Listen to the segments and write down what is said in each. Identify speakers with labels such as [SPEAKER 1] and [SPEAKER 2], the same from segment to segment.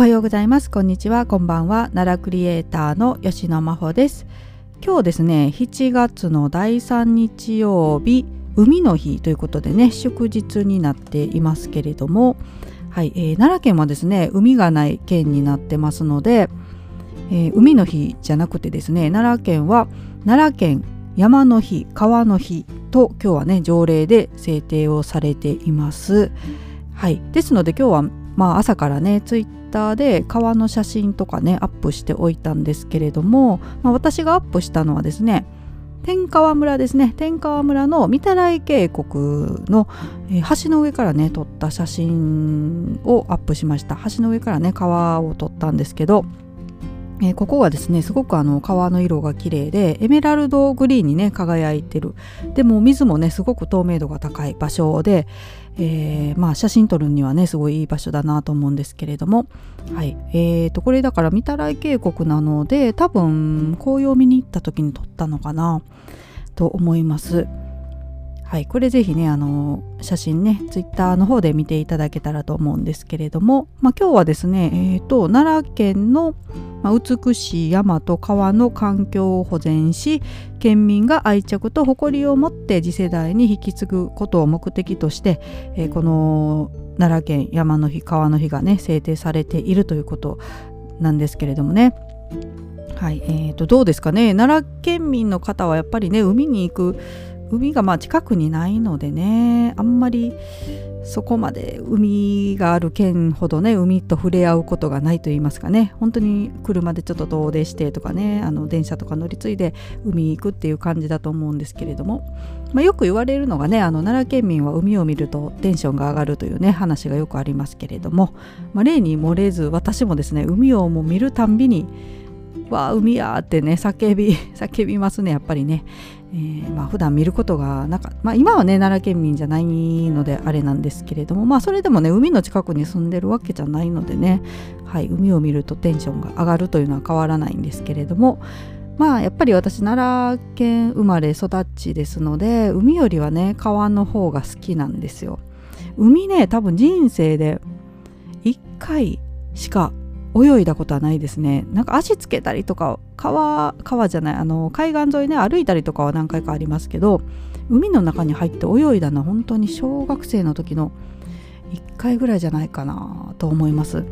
[SPEAKER 1] おはようございます。こんにちは。こんばんは。奈良クリエイターの吉野真帆です。今日ですね7月の第3日曜日海の日ということでね祝日になっていますけれどもはい、えー、奈良県はですね海がない県になってますので、えー、海の日じゃなくてですね奈良県は奈良県山の日川の日と今日はね条例で制定をされています。はい、ですので今日はまあ朝からねツイッターで川の写真とかねアップしておいたんですけれども、まあ、私がアップしたのはですね天川村ですね。天川村の御手洗渓谷の、え、橋の上からね撮った写真をアップしました。橋の上からね川を撮ったんですけどえー、ここはですねすごくあの川の色が綺麗でエメラルドグリーンにね輝いてる。でも水もねすごく透明度が高い場所で、えー、まあ写真撮るにはねすごいいい場所だなと思うんですけれども。はい。えーとこれだから御手洗渓谷なので多分紅葉を見に行った時に撮ったのかなと思います。はい、これぜひねあの写真ねツイッターの方で見ていただけたらと思うんですけれども、まあ、今日はですね、えーと、奈良県の、まあ、美しい山と川の環境を保全し県民が愛着と誇りを持って次世代に引き継ぐことを目的として、えー、この奈良県山の日川の日がね制定されているということなんですけれどもね。はいえーとどうですかね？奈良県民の方はやっぱりね海に行く海がまあ近くにないのでねあんまりそこまで海がある県ほどね海と触れ合うことがないと言いますかね。本当に車でちょっと遠出してとかねあの電車とか乗り継いで海行くっていう感じだと思うんですけれども、まあ、よく言われるのがねあの奈良県民は海を見るとテンションが上がるというね話がよくありますけれども、まあ、例に漏れず私もですね海をもう見るたんびにわあ海やーってね叫び 叫びますねやっぱりね。えー、まあ普段見ることがなか、まあ、今はね奈良県民じゃないのであれなんですけれどもまあそれでもね海の近くに住んでるわけじゃないのでね、はい、海を見るとテンションが上がるというのは変わらないんですけれどもまあやっぱり私奈良県生まれ育ちですので海よりはね川の方が好きなんですよ。海ね多分人生で1回しか泳いだことはないですね。なんか足つけたりとか川川じゃないあの海岸沿いね歩いたりとかは何回かありますけど海の中に入って泳いだのは本当に小学生の時の1回ぐらいじゃないかなと思います。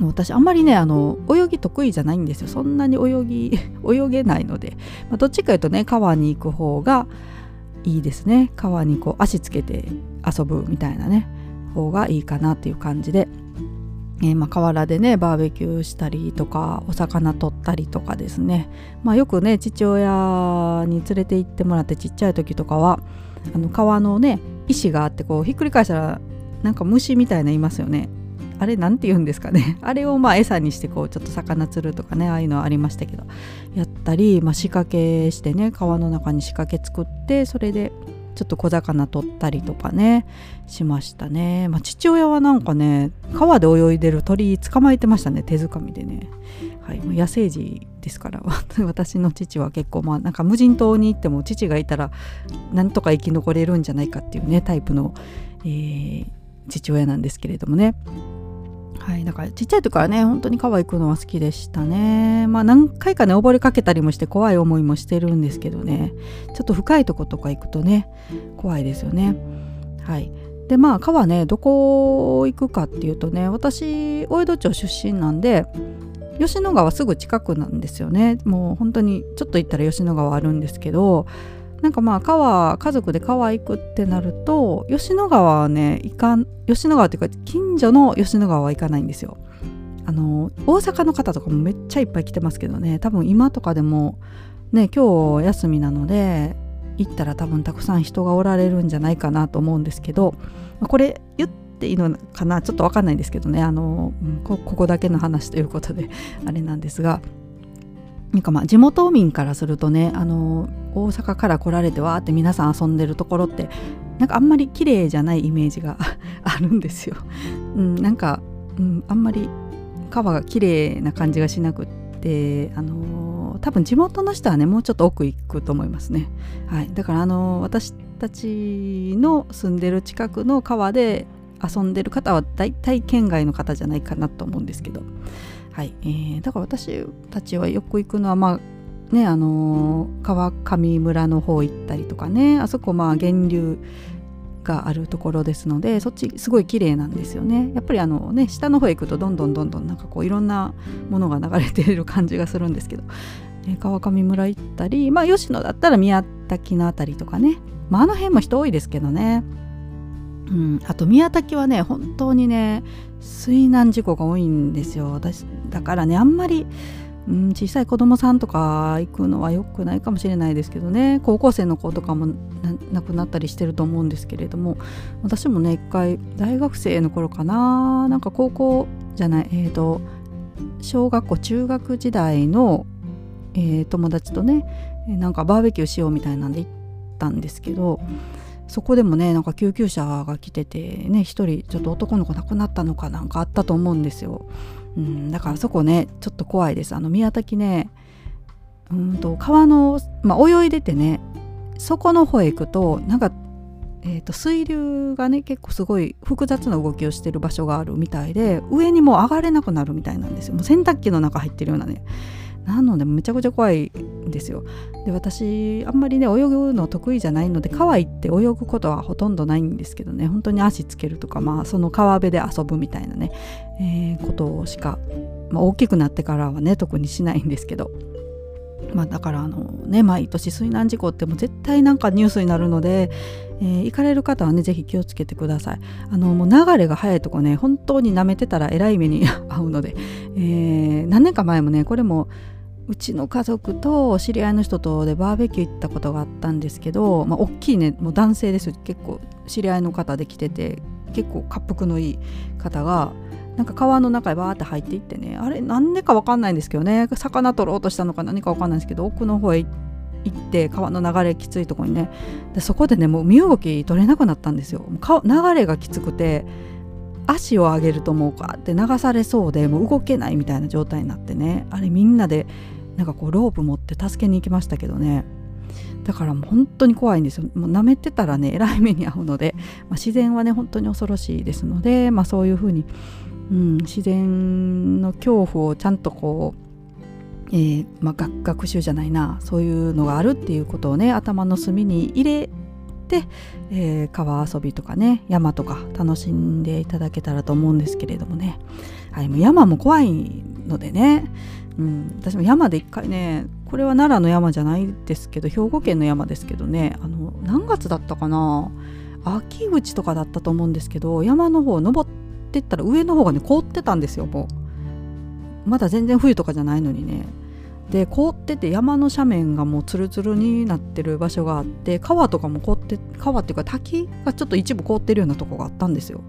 [SPEAKER 1] 私あんまりねあの泳ぎ得意じゃないんですよ。そんなに泳ぎ 泳げないので、まあ、どっちかいうとね川に行く方がいいですね。川にこう足つけて遊ぶみたいなね方がいいかなっていう感じで。えー、まあ、河原でねバーベキューしたりとかお魚取ったりとかですね、まあ、よくね父親に連れて行ってもらってちっちゃい時とかはあの川のね石があってこうひっくり返したらなんか虫みたいないますよね。あれ何て言うんですかね。あれをまあ餌にしてこうちょっと魚釣るとかねああいうのはありましたけどやったり、まあ、仕掛けしてね川の中に仕掛け作ってそれでちょっと小魚取ったりとかねしましたね、まあ、父親はなんかね川で泳いでる鳥捕まえてましたね手づかみでね、はい、もう野生児ですから 私の父は結構まあなんか無人島に行っても父がいたらなんとか生き残れるんじゃないかっていうねタイプの、えー、父親なんですけれどもね。はい、だからちっちゃい時からね本当に川行くのは好きでしたね。まあ何回かね溺れかけたりもして怖い思いもしてるんですけどね。ちょっと深いとことか行くとね怖いですよね。はい。でまあ川ねどこ行くかっていうとね私大江戸町出身なんで吉野川すぐ近くなんですよね。もう本当にちょっと行ったら吉野川あるんですけどなんかまあ川家族で川行くってなると吉野川はね行かん吉野川っていうか近所の吉野川は行かないんですよ。あの大阪の方とかもめっちゃいっぱい来てますけどね。多分今とかでもね今日休みなので行ったら多分たくさん人がおられるんじゃないかなと思うんですけどこれ言っていいのかな？ちょっと分かんないんですけどね。あのここだけの話ということであれなんですが。なんかまあ地元民からするとねあの大阪から来られてわーって皆さん遊んでるところってなんかあんまり綺麗じゃないイメージが あるんですよ。うん、なんか、うん、あんまり川が綺麗な感じがしなくってあの多分地元の人はねもうちょっと奥行くと思いますね。はい、だからあの私たちの住んでる近くの川で遊んでる方は大体県外の方じゃないかなと思うんですけど、はい。えー、だから私たちはよく行くのはまあねあのー、川上村の方行ったりとかね。あそこまあ源流があるところですのでそっちすごい綺麗なんですよね。やっぱりあのね下の方へ行くとどんどんどんどんなんかこういろんなものが流れている感じがするんですけど、えー、川上村行ったりまあ吉野だったら宮崎の辺りとかね、まあ、あの辺も人多いですけどね。うん、あと宮崎はね本当にね水難事故が多いんですよ。私だからねあんまり、うん、小さい子供さんとか行くのは良くないかもしれないですけどね。高校生の子とかも亡くなったりしてると思うんですけれども。私もね一回大学生の頃かな。なんか高校じゃないえっ、ー、と小学校中学時代の、えー、友達とねなんかバーベキューしようみたいなんで行ったんですけど。そこでもねなんか救急車が来ててね一人ちょっと男の子亡くなったのかなんかあったと思うんですよ、うん、だからそこねちょっと怖いです。あの宮崎ねうんと川の、まあ、泳いでてねそこの方へ行くとなんか、えー、と水流がね結構すごい複雑な動きをしてる場所があるみたいで上にもう上がれなくなるみたいなんですよ。もう洗濯機の中入ってるようなね。なのでめちゃくちゃ怖いんですよ。で私あんまりね泳ぐの得意じゃないので川行って泳ぐことはほとんどないんですけどね。本当に足つけるとかまあその川辺で遊ぶみたいなね、えー、ことしか、まあ、大きくなってからはね特にしないんですけど。まあ、だからあのね毎年水難事故っても絶対なんかニュースになるので、えー、行かれる方はね是非気をつけてください。あのもう流れが速いとこね本当に舐めてたらえらい目に 遭うので、えー、何年か前もねこれもうちの家族と知り合いの人とでバーベキュー行ったことがあったんですけど、まあ、大きいねもう男性です結構知り合いの方で来てて結構滑腹のいい方がなんか川の中へバーって入っていってねあれなんでか分かんないんですけどね。魚取ろうとしたのか何か分かんないんですけど奥の方へ行って川の流れきついとこにね。でそこでねもう身動き取れなくなったんですよ。流れがきつくて足を上げるともうかって流されそうでもう動けないみたいな状態になってね。あれみんなでなんかこうロープ持って助けに行きましたけどね。だからもう本当に怖いんですよ。もう舐めてたらねえらい目に遭うので、まあ、自然はね本当に恐ろしいですので、まあ、そういうふうに、うん、自然の恐怖をちゃんとこうえーまあ、学習じゃないなそういうのがあるっていうことをね頭の隅に入れて、えー、川遊びとかね山とか楽しんでいただけたらと思うんですけれどもね、はい、もう山も怖いのでね。うん、私も山で一回ねこれは奈良の山じゃないですけど兵庫県の山ですけどねあの何月だったかな秋口とかだったと思うんですけど山の方登ってったら上の方がね凍ってたんですよもう。まだ全然冬とかじゃないのにね。で凍ってて山の斜面がもうツルツルになってる場所があって川とかも凍って川っていうか滝がちょっと一部凍ってるようなとこがあったんですよ。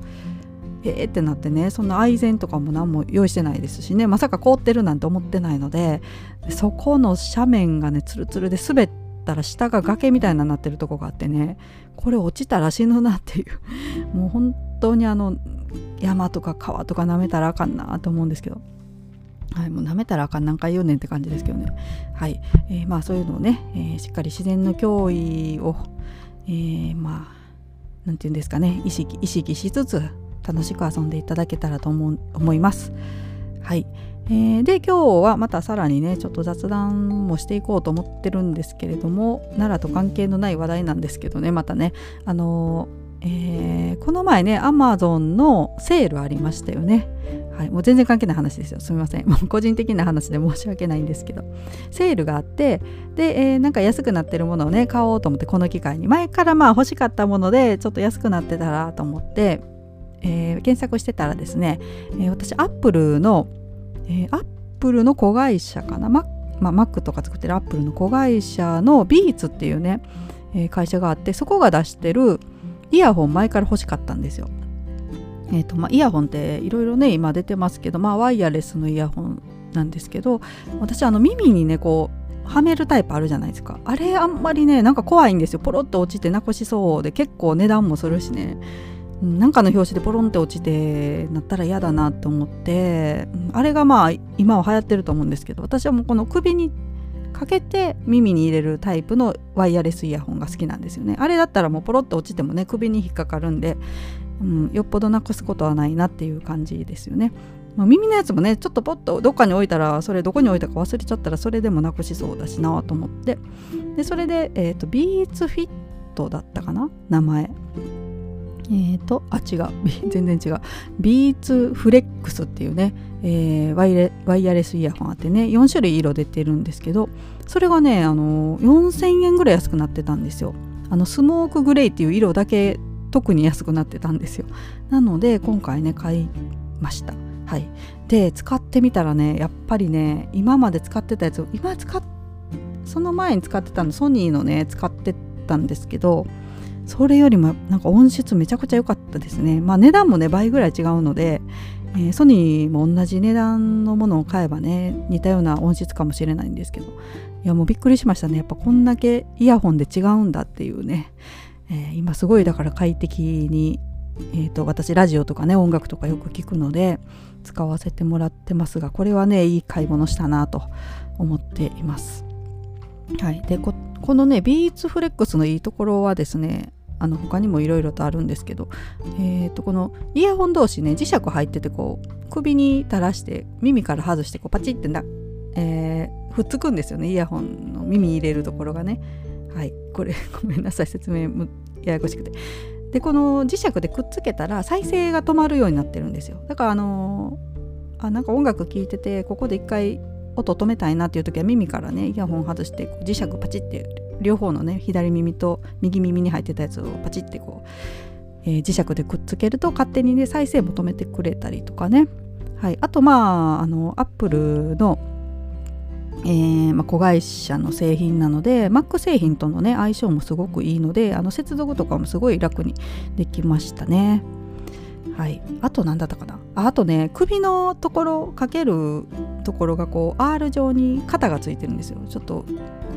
[SPEAKER 1] えーってなってねそんな愛禅とかも何も用意してないですしねまさか凍ってるなんて思ってないのでそこの斜面がねツルツルで滑ったら下が崖みたいになってるとこがあってねこれ落ちたら死ぬなっていう もう本当にあの山とか川とか舐めたらあかんなと思うんですけど。はい、もう舐めたらあかん何回言うねんって感じですけどね。はい、えー、まあそういうのをね、えー、しっかり自然の脅威を、えー、まあ何て言うんですかね意識意識しつつ楽しく遊んでいただけたらと思思います。はい、えー、で今日はまたさらにねちょっと雑談もしていこうと思ってるんですけれども奈良と関係のない話題なんですけどねまたねあのー、えー、この前ねアマゾンのセールありましたよね。はい、もう全然関係ない話ですよ。すみません。も う個人的な話で申し訳ないんですけど。セールがあって、で、えー、なんか安くなってるものをね、買おうと思って、この機会に。前からまあ欲しかったもので、ちょっと安くなってたらと思って、えー、検索してたらですね、えー、私アップルの、えー、アップルの子会社かな？マ,、まあ、Mac とか作ってるアップルの子会社の Beats っていうね、えー、会社があってそこが出してるイヤホン前から欲しかったんですよ。えーとまあ、イヤホンっていろいろね今出てますけど、まあ、ワイヤレスのイヤホンなんですけど私あの耳にねこうはめるタイプあるじゃないですか。あれあんまりねなんか怖いんですよ。ポロッと落ちてなくしそうで結構値段もするしね。なんかの表紙でポロンって落ちてなったら嫌だなと思ってあれがまあ今は流行ってると思うんですけど私はもうこの首にかけて耳に入れるタイプのワイヤレスイヤホンが好きなんですよね。あれだったらもうポロッと落ちてもね首に引っかかるんで、うん、よっぽどなくすことはないなっていう感じですよね。まあ、耳のやつもねちょっとポッとどっかに置いたらそれどこに置いたか忘れちゃったらそれでもなくしそうだしなと思って。でそれで、えーと、ビーツフィットだったかな名前。えーとあ違う。全然違う。ビーツフレックスっていうね、えー、ワイレワイヤレスイヤホンあってね4種類色出てるんですけどそれがねあの4000円ぐらい安くなってたんですよ。あのスモークグレイっていう色だけ特に安くなってたんですよ。なので今回ね買いました。はい。で使ってみたらねやっぱりね今まで使ってたやつを今使っその前に使ってたのソニーのね使ってたんですけどそれよりもなんか音質めちゃくちゃ良かったですね。まあ値段もね倍ぐらい違うので、えー、ソニーも同じ値段のものを買えばね似たような音質かもしれないんですけど。いやもうびっくりしましたね。やっぱこんだけイヤホンで違うんだっていうね。えー、今すごいだから快適に、えーと、私ラジオとかね音楽とかよく聞くので使わせてもらってますがこれはねいい買い物したなと思っています。はい、でこのねビーツフレックスのいいところはですねあの他にもいろいろとあるんですけど、えー、とこのイヤホン同士ね磁石入っててこう首に垂らして耳から外してこうパチってな、えー、ふっつくんですよねイヤホンの耳入れるところがね。はい。これ ごめんなさい説明ややこしくて。でこの磁石でくっつけたら再生が止まるようになってるんですよ。だからあのー、あなんか音楽聴いててここで一回音止めたいなっていう時は耳からねイヤホン外して磁石パチって両方のね左耳と右耳に入ってたやつをパチってこう、えー、磁石でくっつけると勝手にね再生も止めてくれたりとかね。はい、あとまああのアップルのえー、まあ、子会社の製品なので Mac 製品とのね相性もすごくいいのであの接続とかもすごい楽にできましたね。はい、あと何だったかな。ああとね首のところかけるところがこう R 状に肩がついてるんですよ。ちょっと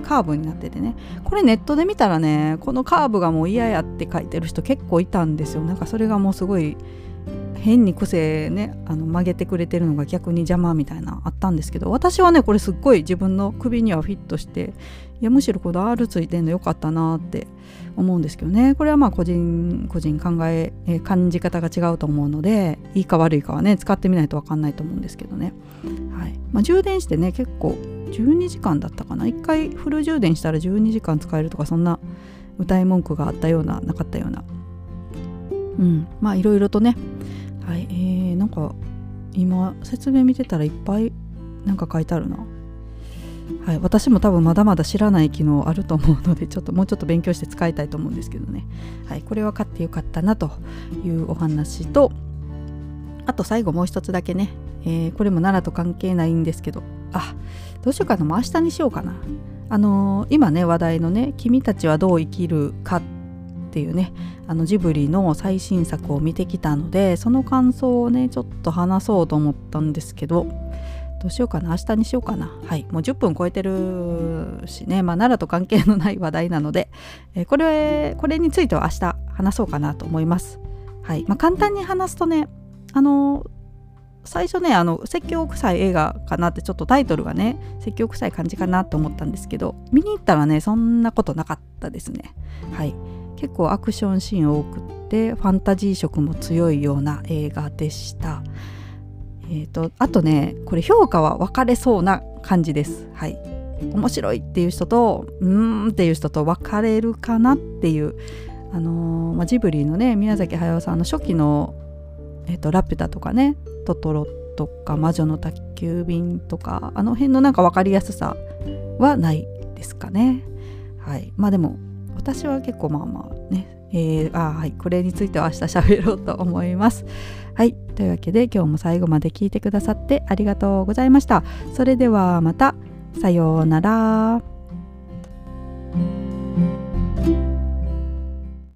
[SPEAKER 1] カーブになっててね。これネットで見たらねこのカーブがもう嫌やって書いてる人結構いたんですよ。なんかそれがもうすごい変に癖ねあの曲げてくれてるのが逆に邪魔みたいなあったんですけど私はねこれすっごい自分の首にはフィットしていやむしろこの R ついてんのよかったなって思うんですけどね。これはまあ個人個人考ええ感じ方が違うと思うのでいいか悪いかはね使ってみないと分かんないと思うんですけどね、はい。まあ、充電してね結構12時間だったかな？1回フル充電したら12時間使えるとかそんな歌い文句があったようななかったような。うん。まあいろいろとねはい。えー、なんか今説明見てたらいっぱいなんか書いてあるな。はい、私も多分まだまだ知らない機能あると思うのでちょっともうちょっと勉強して使いたいと思うんですけどね、はい、これは買ってよかったなというお話とあと最後もう一つだけね、えー、これも奈良と関係ないんですけど。あどうしようかな。もう明日にしようかな。あのー、今ね話題のね「君たちはどう生きるか」っていうねあのジブリの最新作を見てきたのでその感想をねちょっと話そうと思ったんですけどどうしようかな明日にしようかな。はいもう10分超えてるしねまあ奈良と関係のない話題なので、え、これこれについては明日話そうかなと思います。はいまあ簡単に話すとねあの最初ねあの説教臭い映画かなってちょっとタイトルがね説教臭い感じかなと思ったんですけど見に行ったらねそんなことなかったですね。はい。結構アクションシーン多くってファンタジー色も強いような映画でした。えーと、あとねこれ評価は分かれそうな感じです。はい面白いっていう人とうーんっていう人と分かれるかなっていうあのー、まあ、ジブリのね宮崎駿さんの初期の、えーと、ラピュタとかねトトロとか魔女の宅急便とかあの辺のなんか分かりやすさはないですかね。はいまあでも私は結構まあまあね、えー、あはい、これについては明日喋ろうと思います。はい、というわけで今日も最後まで聞いてくださってありがとうございました。それではまた、さようなら。